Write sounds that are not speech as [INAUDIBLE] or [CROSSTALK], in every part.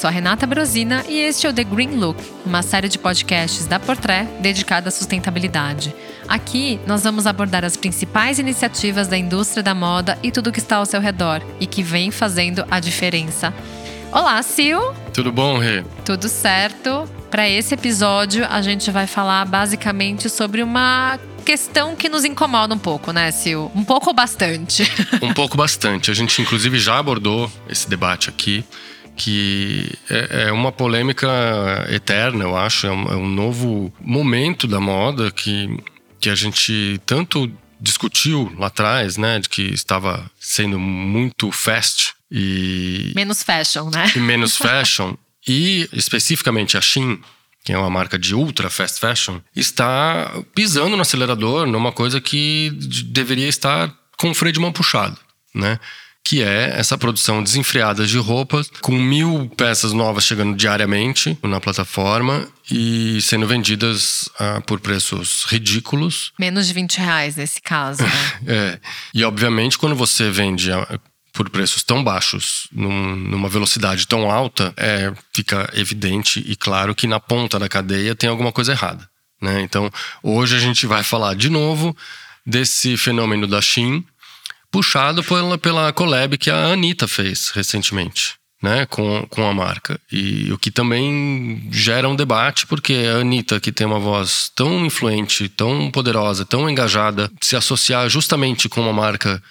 sou a Renata Brosina e este é o The Green Look, uma série de podcasts da Portrait dedicada à sustentabilidade. Aqui nós vamos abordar as principais iniciativas da indústria da moda e tudo que está ao seu redor e que vem fazendo a diferença. Olá, Sil! Tudo bom, Rê? Tudo certo. Para esse episódio, a gente vai falar basicamente sobre uma questão que nos incomoda um pouco, né, Sil? Um pouco ou bastante? Um pouco bastante. A gente, inclusive, já abordou esse debate aqui, que é, é uma polêmica eterna, eu acho. É um, é um novo momento da moda que, que a gente tanto discutiu lá atrás, né, de que estava sendo muito fast e menos fashion, né? E menos fashion e especificamente a Shein, que é uma marca de ultra fast fashion, está pisando no acelerador numa coisa que deveria estar com o freio de mão puxado, né? Que é essa produção desenfreada de roupas, com mil peças novas chegando diariamente na plataforma e sendo vendidas uh, por preços ridículos. Menos de 20 reais nesse caso, né? [LAUGHS] é. E obviamente, quando você vende por preços tão baixos, num, numa velocidade tão alta, é, fica evidente e claro que na ponta da cadeia tem alguma coisa errada. Né? Então, hoje a gente vai falar de novo desse fenômeno da Shein, puxado pela, pela collab que a Anitta fez recentemente. Né, com, com a marca. E o que também gera um debate, porque a Anitta, que tem uma voz tão influente, tão poderosa, tão engajada, se associar justamente com uma marca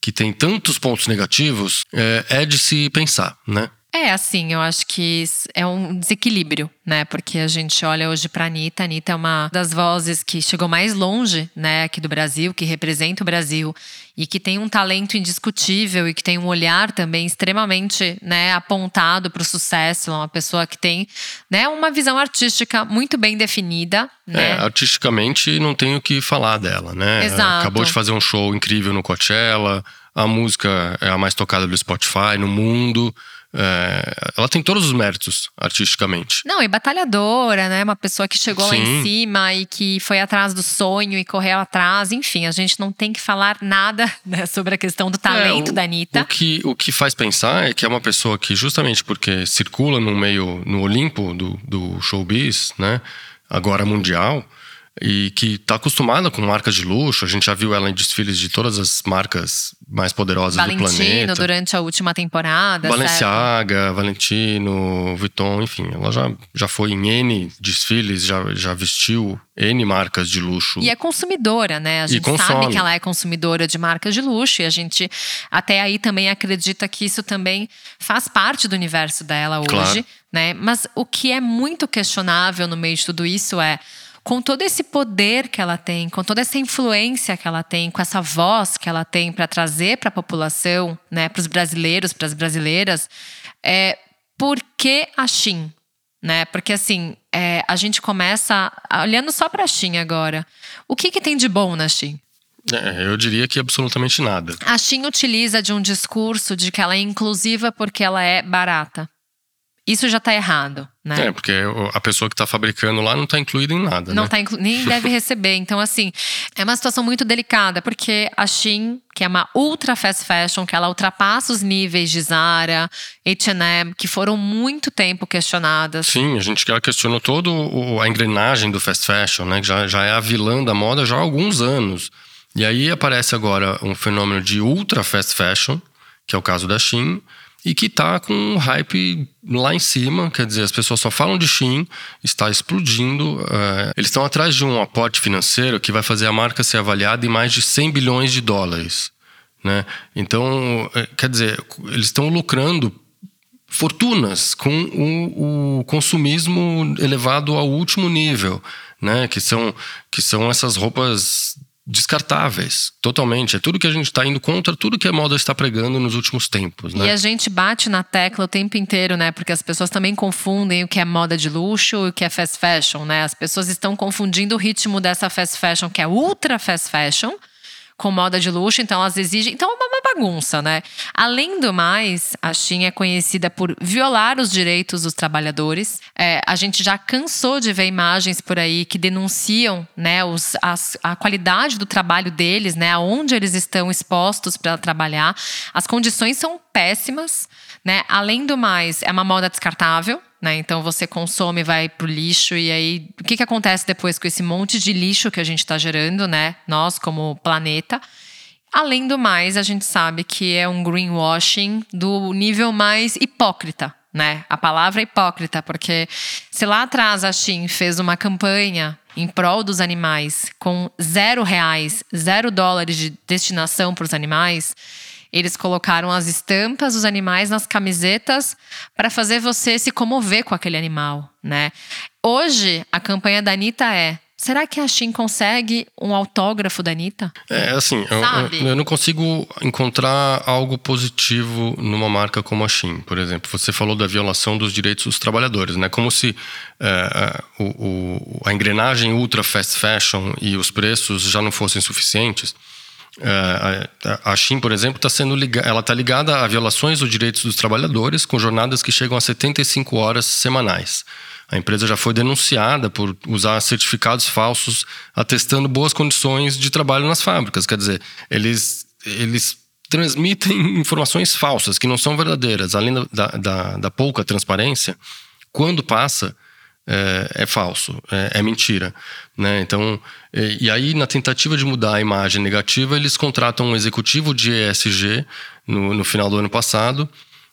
que tem tantos pontos negativos, é, é de se pensar, né? É, assim, eu acho que é um desequilíbrio, né? Porque a gente olha hoje para a Anitta. A Anitta é uma das vozes que chegou mais longe, né, aqui do Brasil, que representa o Brasil e que tem um talento indiscutível e que tem um olhar também extremamente, né, apontado para o sucesso. Uma pessoa que tem, né, uma visão artística muito bem definida. Né? É, artisticamente não tenho o que falar dela, né? Exato. Acabou de fazer um show incrível no Coachella. A música é a mais tocada do Spotify no mundo. É, ela tem todos os méritos artisticamente. Não, e batalhadora, né? Uma pessoa que chegou Sim. lá em cima e que foi atrás do sonho e correu atrás. Enfim, a gente não tem que falar nada [LAUGHS] né, sobre a questão do talento é, o, da Anitta. O que, o que faz pensar é que é uma pessoa que, justamente porque circula no meio, no Olimpo do, do showbiz, né? Agora mundial e que está acostumada com marcas de luxo. A gente já viu ela em desfiles de todas as marcas mais poderosas Valentino, do planeta. Valentino durante a última temporada. Balenciaga, certo? Valentino, Vuitton, enfim, ela já, já foi em N desfiles, já, já vestiu N marcas de luxo. E é consumidora, né? A gente sabe que ela é consumidora de marcas de luxo e a gente até aí também acredita que isso também faz parte do universo dela hoje, claro. né? Mas o que é muito questionável no meio de tudo isso é com todo esse poder que ela tem, com toda essa influência que ela tem, com essa voz que ela tem para trazer para a população, né, para os brasileiros, para as brasileiras, é, por que a Shin? Né? Porque assim, é, a gente começa olhando só para a Shin agora. O que, que tem de bom na Shin? É, eu diria que absolutamente nada. A Shin utiliza de um discurso de que ela é inclusiva porque ela é barata. Isso já está errado, né? É, porque a pessoa que está fabricando lá não está incluída em nada, Não né? tá inclu... nem [LAUGHS] deve receber. Então, assim, é uma situação muito delicada, porque a Shein, que é uma ultra fast fashion, que ela ultrapassa os níveis de Zara, H&M, que foram muito tempo questionadas. Sim, a gente já questionou toda a engrenagem do fast fashion, né? Que já, já é a vilã da moda já há alguns anos. E aí aparece agora um fenômeno de ultra fast fashion, que é o caso da Shein, e que está com um hype lá em cima, quer dizer, as pessoas só falam de Shein, está explodindo. É, eles estão atrás de um aporte financeiro que vai fazer a marca ser avaliada em mais de 100 bilhões de dólares. Né? Então, é, quer dizer, eles estão lucrando fortunas com o, o, consumismo elevado ao último nível, né? Que são, que são essas roupas descartáveis, totalmente. É tudo que a gente está indo contra tudo que a moda está pregando nos últimos tempos. Né? E a gente bate na tecla o tempo inteiro, né? Porque as pessoas também confundem o que é moda de luxo e o que é fast fashion, né? As pessoas estão confundindo o ritmo dessa fast fashion, que é ultra fast fashion, com moda de luxo, então elas exigem. Então é uma bagunça, né? Além do mais, a Shein é conhecida por violar os direitos dos trabalhadores. É, a gente já cansou de ver imagens por aí que denunciam né, os, as, a qualidade do trabalho deles, né? Aonde eles estão expostos para trabalhar. As condições são péssimas. Né? Além do mais, é uma moda descartável. Né? Então você consome, vai pro lixo e aí o que, que acontece depois com esse monte de lixo que a gente está gerando, né? Nós como planeta. Além do mais, a gente sabe que é um greenwashing do nível mais hipócrita, né? A palavra é hipócrita, porque se lá atrás a Shein fez uma campanha em prol dos animais com zero reais, zero dólares de destinação para os animais, eles colocaram as estampas dos animais nas camisetas para fazer você se comover com aquele animal, né? Hoje, a campanha da Anitta é Será que a Shein consegue um autógrafo da Anitta? É, assim, eu, eu, não consigo encontrar algo positivo numa marca como a Shein, por exemplo. Você falou da violação dos direitos dos trabalhadores, né? Como se é, é o, o, a engrenagem ultra fast fashion e os preços já não fossem suficientes. É, a, Shein, por exemplo, está sendo ligada, ela está ligada a violações dos direitos dos trabalhadores com jornadas que chegam a 75 horas semanais. A empresa já foi denunciada por usar certificados falsos atestando boas condições de trabalho nas fábricas. Quer dizer, eles, eles transmitem [LAUGHS] informações falsas que não são verdadeiras, além da, da, da pouca transparência. Quando passa, é, é falso, é, é, mentira. Né? Então, e, e, aí, na tentativa de mudar a imagem negativa, eles contratam um executivo de ESG no, no final do ano passado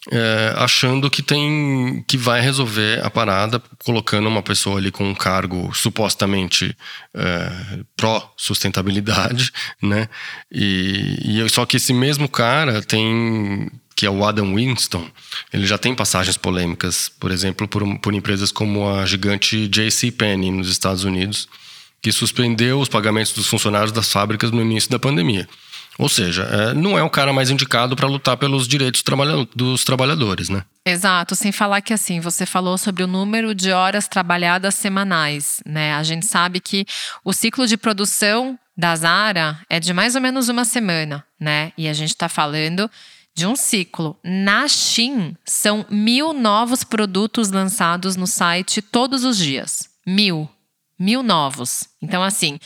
é, achando que tem que vai resolver a parada, colocando uma pessoa ali com um cargo supostamente é, pró sustentabilidade, [LAUGHS] né? E, e só que esse mesmo cara tem que é o Adam Winston, ele já tem passagens polêmicas, por exemplo, por, por empresas como a gigante J.C. Penney nos Estados Unidos, que suspendeu os pagamentos dos funcionários das fábricas no início da pandemia. Ou seja, é, não é o cara mais indicado para lutar pelos direitos dos trabalhadores, né? Exato, sem falar que assim, você falou sobre o número de horas trabalhadas semanais, né? A gente sabe que o ciclo de produção da Zara é de mais ou menos uma semana, né? E a gente está falando de um ciclo. Na Shein, são mil novos produtos lançados no site todos os dias. Mil. Mil novos. Então, assim,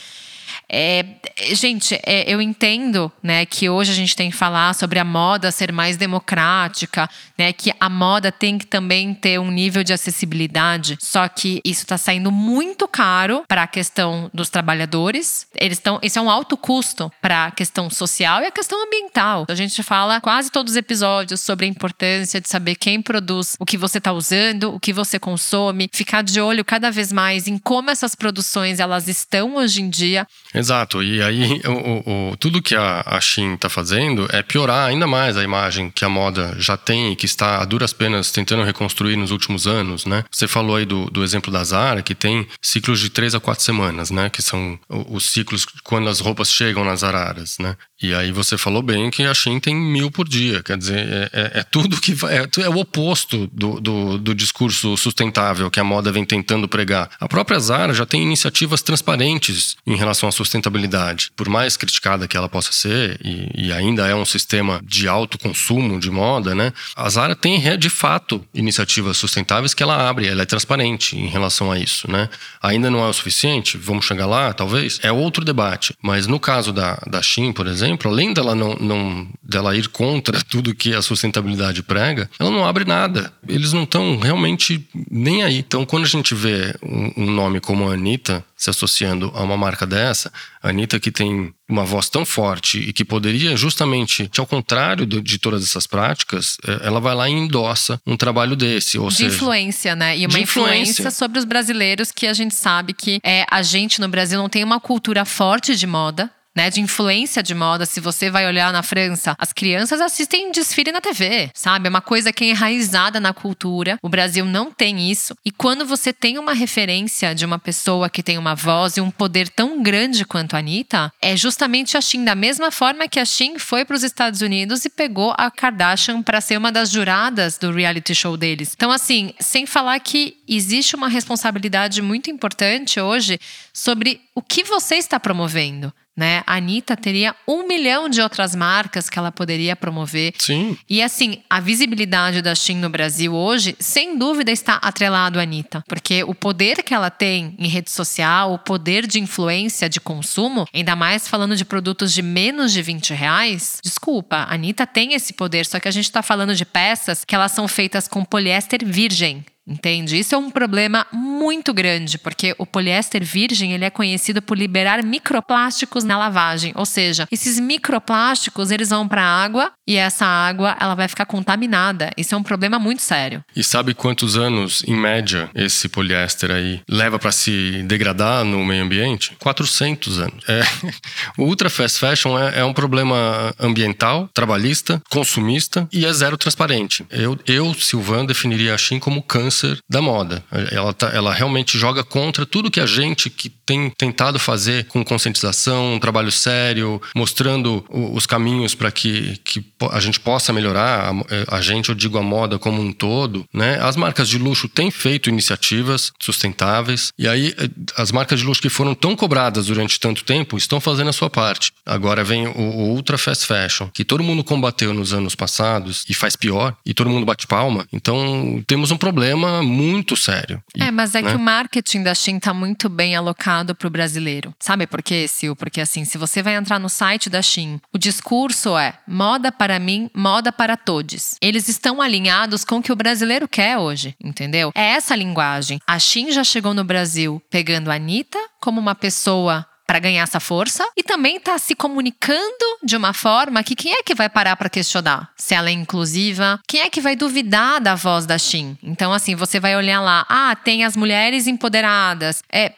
é, gente, é, eu entendo né, que hoje a gente tem que falar sobre a moda ser mais democrática, né, que a moda tem que também ter um nível de acessibilidade. Só que isso está saindo muito caro para a questão dos trabalhadores. Eles estão, isso é um alto custo para a questão social e a questão ambiental. A gente fala quase todos os episódios sobre a importância de saber quem produz o que você está usando, o que você consome, ficar de olho cada vez mais em como essas produções elas estão hoje em dia. Exato. E aí, o, o, tudo que a, a Shein está fazendo é piorar ainda mais a imagem que a moda já tem e que está a duras penas tentando reconstruir nos últimos anos, né? Você falou aí do, do exemplo da Zara, que tem ciclos de três a quatro semanas, né? Que são os ciclos quando as roupas chegam nas araras, né? E aí você falou bem que a Shein tem mil por dia, quer dizer, é, é, é tudo que vai, é, é, o oposto do, do, do, discurso sustentável que a moda vem tentando pregar. A própria Zara já tem iniciativas transparentes em relação à sustentabilidade. Por mais criticada que ela possa ser, e, e ainda é um sistema de alto consumo de moda, né? A Zara tem de fato iniciativas sustentáveis que ela abre, ela é transparente em relação a isso, né? Ainda não é o suficiente, vamos chegar lá, talvez, é outro debate. Mas no caso da, da Shein, por exemplo, exemplo, além dela não, não dela ir contra tudo que a sustentabilidade prega, ela não abre nada. Eles não estão realmente nem aí. Então, quando a gente vê um, um nome como a Anitta se associando a uma marca dessa, a Anitta que tem uma voz tão forte e que poderia justamente, ao contrário de todas essas práticas, é, ela vai lá e endossa um trabalho desse. Ou de seja, influência, né? E uma influência. influência. sobre os brasileiros que a gente sabe que é, a gente no Brasil não tem uma cultura forte de moda né, de influência de moda, se você vai olhar na França, as crianças assistem desfile na TV, sabe? É uma coisa que é enraizada na cultura. O Brasil não tem isso. E quando você tem uma referência de uma pessoa que tem uma voz e um poder tão grande quanto a Anitta, é justamente a Shein, da mesma forma que a Shein foi para os Estados Unidos e pegou a Kardashian para ser uma das juradas do reality show deles. Então, assim, sem falar que existe uma responsabilidade muito importante hoje sobre o que você está promovendo. Né? A Anitta teria um milhão de outras marcas que ela poderia promover. Sim. E assim, a visibilidade da Shein no Brasil hoje, sem dúvida, está atrelado à Anitta. Porque o poder que ela tem em rede social, o poder de influência de consumo, ainda mais falando de produtos de menos de 20 reais, desculpa, a Anitta tem esse poder, só que a gente está falando de peças que elas são feitas com poliéster virgem. Entende? Isso é um problema muito grande, porque o poliéster virgem ele é conhecido por liberar microplásticos na lavagem, ou seja, esses microplásticos eles vão para a água e essa água ela vai ficar contaminada. Isso é um problema muito sério. E sabe quantos anos, em média, esse poliéster aí leva para se degradar no meio ambiente? 400 anos. É, [LAUGHS] o ultra fast fashion é, é, um problema ambiental, trabalhista, consumista e é zero transparente. Eu, eu Silvan, definiria a Shein como câncer câncer da moda. Ela, tá, ela realmente joga contra tudo que a gente que tem tentado fazer com conscientização, um trabalho sério, mostrando os caminhos para que, que a gente possa melhorar, a, a, gente, eu digo a moda como um todo, né? As marcas de luxo têm feito iniciativas sustentáveis e aí eh, as marcas de luxo que foram tão cobradas durante tanto tempo estão fazendo a sua parte. Agora vem o, o ultra fast fashion, que todo mundo combateu nos anos passados e faz pior, e todo mundo bate palma. Então temos um problema problema muito sério. É, mas é né? que o marketing da Shein tá muito bem alocado para o brasileiro. Sabe por quê, Sil? Porque assim, se você vai entrar no site da Shein, o discurso é moda para mim, moda para todos. Eles estão alinhados com o que o brasileiro quer hoje, entendeu? É essa a linguagem. A Shein já chegou no Brasil pegando a Anitta como uma pessoa para ganhar essa força e também está se comunicando de uma forma que quem é que vai parar para questionar se ela é inclusiva? Quem é que vai duvidar da voz da Shin? Então assim, você vai olhar lá, ah, tem as mulheres empoderadas. É,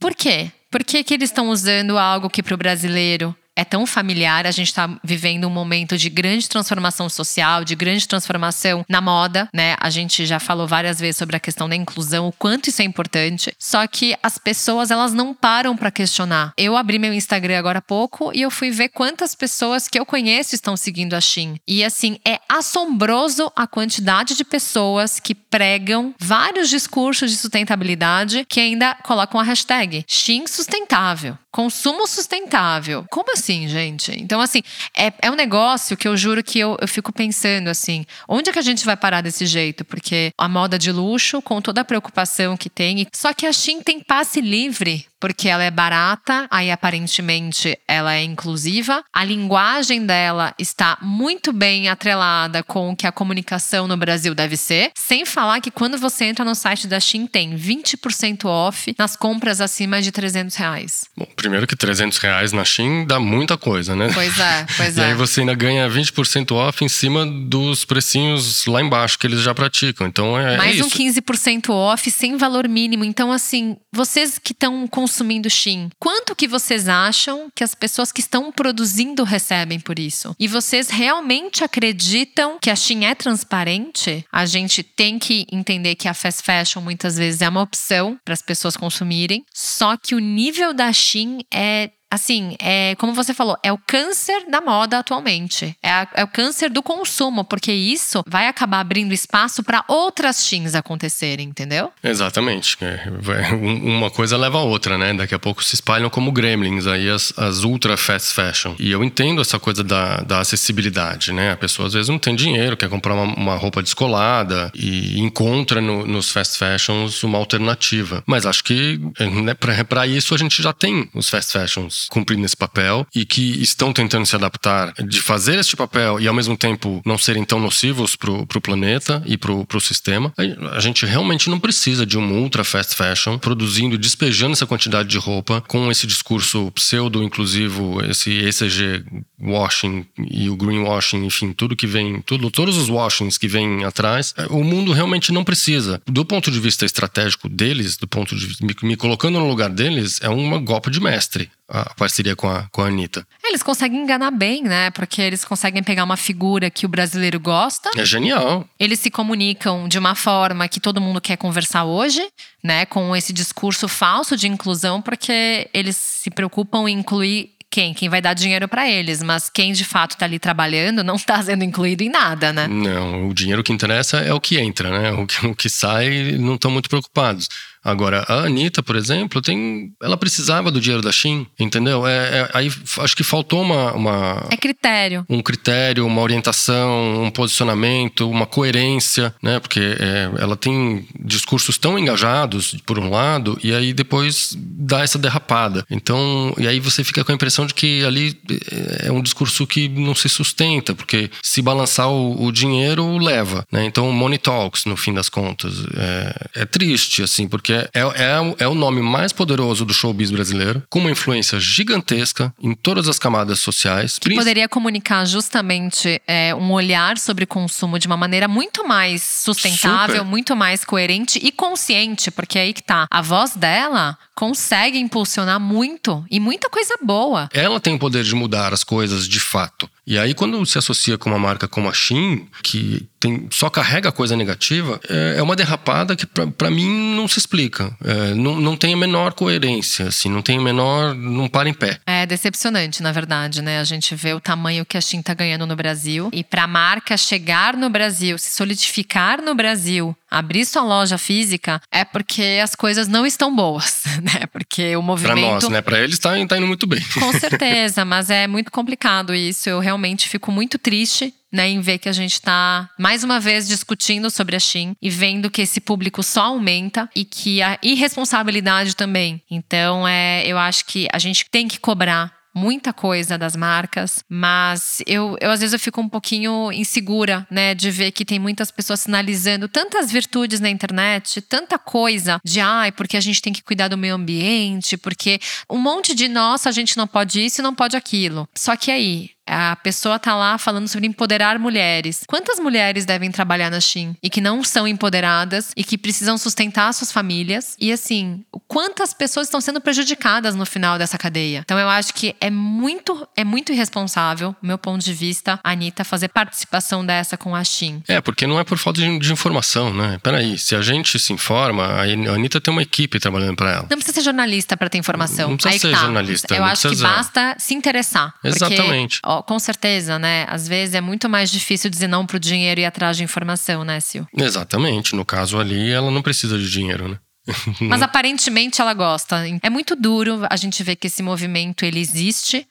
por quê? Por que, que eles estão usando algo que para o brasileiro é tão familiar. A gente está vivendo um momento de grande transformação social, de grande transformação na moda, né? A gente já falou várias vezes sobre a questão da inclusão, o quanto isso é importante. Só que as pessoas, elas não param para questionar. Eu abri meu Instagram agora há pouco e eu fui ver quantas pessoas que eu conheço estão seguindo a Shin. E assim, é assombroso a quantidade de pessoas que pregam vários discursos de sustentabilidade que ainda colocam a hashtag Shin sustentável, consumo sustentável. Como assim? Assim, gente. Então, assim, é, é um negócio que eu juro que eu, eu fico pensando assim: onde é que a gente vai parar desse jeito? Porque a moda de luxo, com toda a preocupação que tem, só que a Shein tem passe livre porque ela é barata, aí aparentemente ela é inclusiva. A linguagem dela está muito bem atrelada com o que a comunicação no Brasil deve ser. Sem falar que quando você entra no site da Shein tem 20% off nas compras acima de 300 reais. Bom, primeiro que 300 reais na Shein dá muita coisa, né? Pois é, [LAUGHS] pois é. E aí você ainda ganha 20% off em cima dos precinhos lá embaixo que eles já praticam. Então é, é Mais é um 15% off sem valor mínimo. Então assim, vocês que estão com consumindo Shein, quanto que vocês acham que as pessoas que estão produzindo recebem por isso? E vocês realmente acreditam que a Shein é transparente? A gente tem que entender que a fast fashion muitas vezes é uma opção para as pessoas consumirem, só que o nível da Shein é assim, é como você falou, é o câncer da moda atualmente. É, a, é o câncer do consumo, porque isso vai acabar abrindo espaço para outras teams acontecerem, entendeu? Exatamente. É, uma coisa leva a outra, né? Daqui a pouco se espalham como gremlins aí as, as ultra fast fashion. E eu entendo essa coisa da, da acessibilidade, né? A pessoa às vezes não tem dinheiro, quer comprar uma, uma roupa descolada e encontra no, nos fast fashions uma alternativa. Mas acho que né, para isso a gente já tem os fast fashions cumprindo esse papel e que estão tentando se adaptar de fazer este papel e ao mesmo tempo não serem tão nocivos para o planeta e para o sistema. A gente realmente não precisa de um ultra fast fashion produzindo, despejando essa quantidade de roupa com esse discurso pseudo-inclusivo, esse ECG washing e o greenwashing, enfim, tudo que vem, tudo, todos os washings que vêm atrás. O mundo realmente não precisa. Do ponto de vista estratégico deles, do ponto de me, me colocando no lugar deles, é uma golpe de mestre a parceria com a, com a Anitta. Eles conseguem enganar bem, né? Porque eles conseguem pegar uma figura que o brasileiro gosta. É genial. Eles se comunicam de uma forma que todo mundo quer conversar hoje, né? Com esse discurso falso de inclusão, porque eles se preocupam em incluir quem? Quem vai dar dinheiro para eles. Mas quem de fato tá ali trabalhando não [LAUGHS] tá sendo incluído em nada, né? Não, o dinheiro que interessa é o que entra, né? O que, o que sai não estão muito preocupados. Agora, a Anitta, por exemplo, tem, ela precisava do dinheiro da Shin, entendeu? É, é, aí acho que faltou uma, uma. É critério. Um critério, uma orientação, um posicionamento, uma coerência, né? Porque é, ela tem discursos tão engajados, por um lado, e aí depois dá essa derrapada. Então, e aí você fica com a impressão de que ali é, é um discurso que não se sustenta, porque se balançar o, o dinheiro, leva, né? Então, Money Talks, no fim das contas. É, é triste, assim, porque é, é, é o nome mais poderoso do showbiz brasileiro, com uma influência gigantesca em todas as camadas sociais. Que poderia comunicar justamente é, um olhar sobre consumo de uma maneira muito mais sustentável, Super. muito mais coerente e consciente, porque é aí que tá. A voz dela consegue impulsionar muito e muita coisa boa. Ela tem o poder de mudar as coisas de fato. E aí, quando se associa com uma marca como a Shein, que tem, só carrega coisa negativa, é, é uma derrapada que para mim não se explica. É, não, não tem a menor coerência, assim, não tem a menor. não para em pé. É decepcionante, na verdade, né? A gente vê o tamanho que a Shein tá ganhando no Brasil. E para a marca chegar no Brasil, se solidificar no Brasil, abrir sua loja física, é porque as coisas não estão boas, [LAUGHS] né? Porque o movimento. Para nós, né? Para eles tá, tá indo muito bem. Com certeza, mas é muito complicado isso. Eu realmente fico muito triste né, em ver que a gente está mais uma vez discutindo sobre a Shin e vendo que esse público só aumenta e que a irresponsabilidade também. Então, é, eu acho que a gente tem que cobrar muita coisa das marcas, mas eu, eu às vezes eu fico um pouquinho insegura, né, de ver que tem muitas pessoas sinalizando tantas virtudes na internet, tanta coisa de ai, porque a gente tem que cuidar do meio ambiente, porque um monte de nossa, a gente não pode isso e não pode aquilo. Só que aí, a pessoa tá lá falando sobre empoderar mulheres. Quantas mulheres devem trabalhar na Shein e que não são empoderadas e que precisam sustentar suas famílias? E assim, quantas pessoas estão sendo prejudicadas no final dessa cadeia? Então eu acho que é muito é muito irresponsável, meu ponto de vista, a Anitta fazer participação dessa com a Shein. É, porque não é por falta de, de informação, né? Peraí, se a gente se informa, a Anitta tem uma equipe trabalhando para ela. Não precisa ser jornalista para ter informação. Não precisa Aí ser tá. jornalista. Eu acho precisa... que basta se interessar. Exatamente. Porque, ó, com certeza, né? Às vezes é muito mais difícil dizer não pro dinheiro e atrás de informação, né, Sil? Exatamente. No caso ali, ela não precisa de dinheiro, né? [LAUGHS] Mas aparentemente ela gosta. É muito duro a gente ver que esse movimento ele existe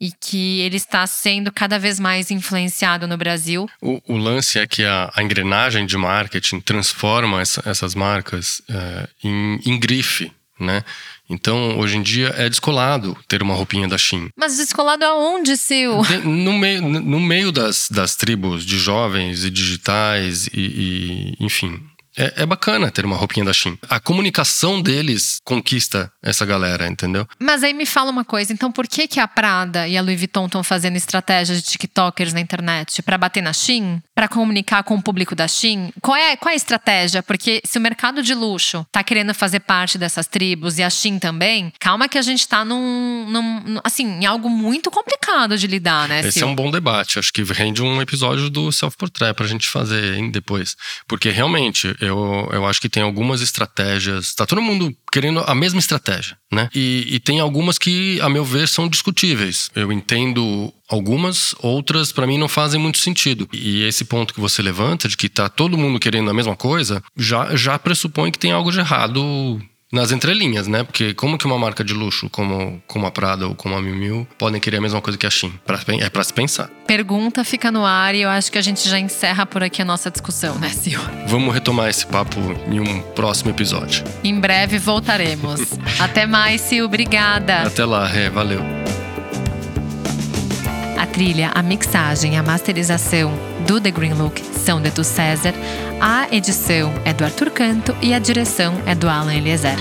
e que ele está sendo cada vez mais influenciado no Brasil. O, o lance é que a, a, engrenagem de marketing transforma essa, essas marcas é, em, em grife, né? Então, hoje em dia, é descolado ter uma roupinha da Shein. Mas descolado aonde, Sil? no, meio, no meio das, das tribos de jovens e digitais e, e enfim, é, é, bacana ter uma roupinha da Shein. A comunicação deles conquista essa galera, entendeu? Mas aí me fala uma coisa, então por que que a Prada e a Louis Vuitton estão fazendo estratégias de TikTokers na internet? para bater na Shein? Para comunicar com o público da Shein? Qual é, qual é a estratégia? Porque se o mercado de luxo tá querendo fazer parte dessas tribos e a Shein também, calma que a gente tá num, num assim, em algo muito complicado de lidar, né? Esse é um bom debate. Acho que rende um episódio do Self Portrait pra gente fazer, hein, depois. Porque realmente eu, eu acho que tem algumas estratégias. Tá todo mundo querendo a mesma estratégia, né? E, e tem algumas que, a meu ver, são discutíveis. Eu entendo algumas, outras para mim não fazem muito sentido. E esse ponto que você levanta de que tá todo mundo querendo a mesma coisa, já, já pressupõe que tem algo de errado nas entrelinhas, né? Porque como que uma marca de luxo como, como a Prada ou como a Miu Miu podem querer a mesma coisa que a Shein? Pra, é para se pensar. Pergunta fica no ar e eu acho que a gente já encerra por aqui a nossa discussão, né, Sil? Vamos retomar esse papo em um próximo episódio. Em breve voltaremos. [LAUGHS] Até mais, Sil. Obrigada. Até lá, Ré. Valeu. A trilha, a mixagem, a masterização do The Green Look são de do César, a edição é do Arthur Canto e a direção é do Alan Eliezer.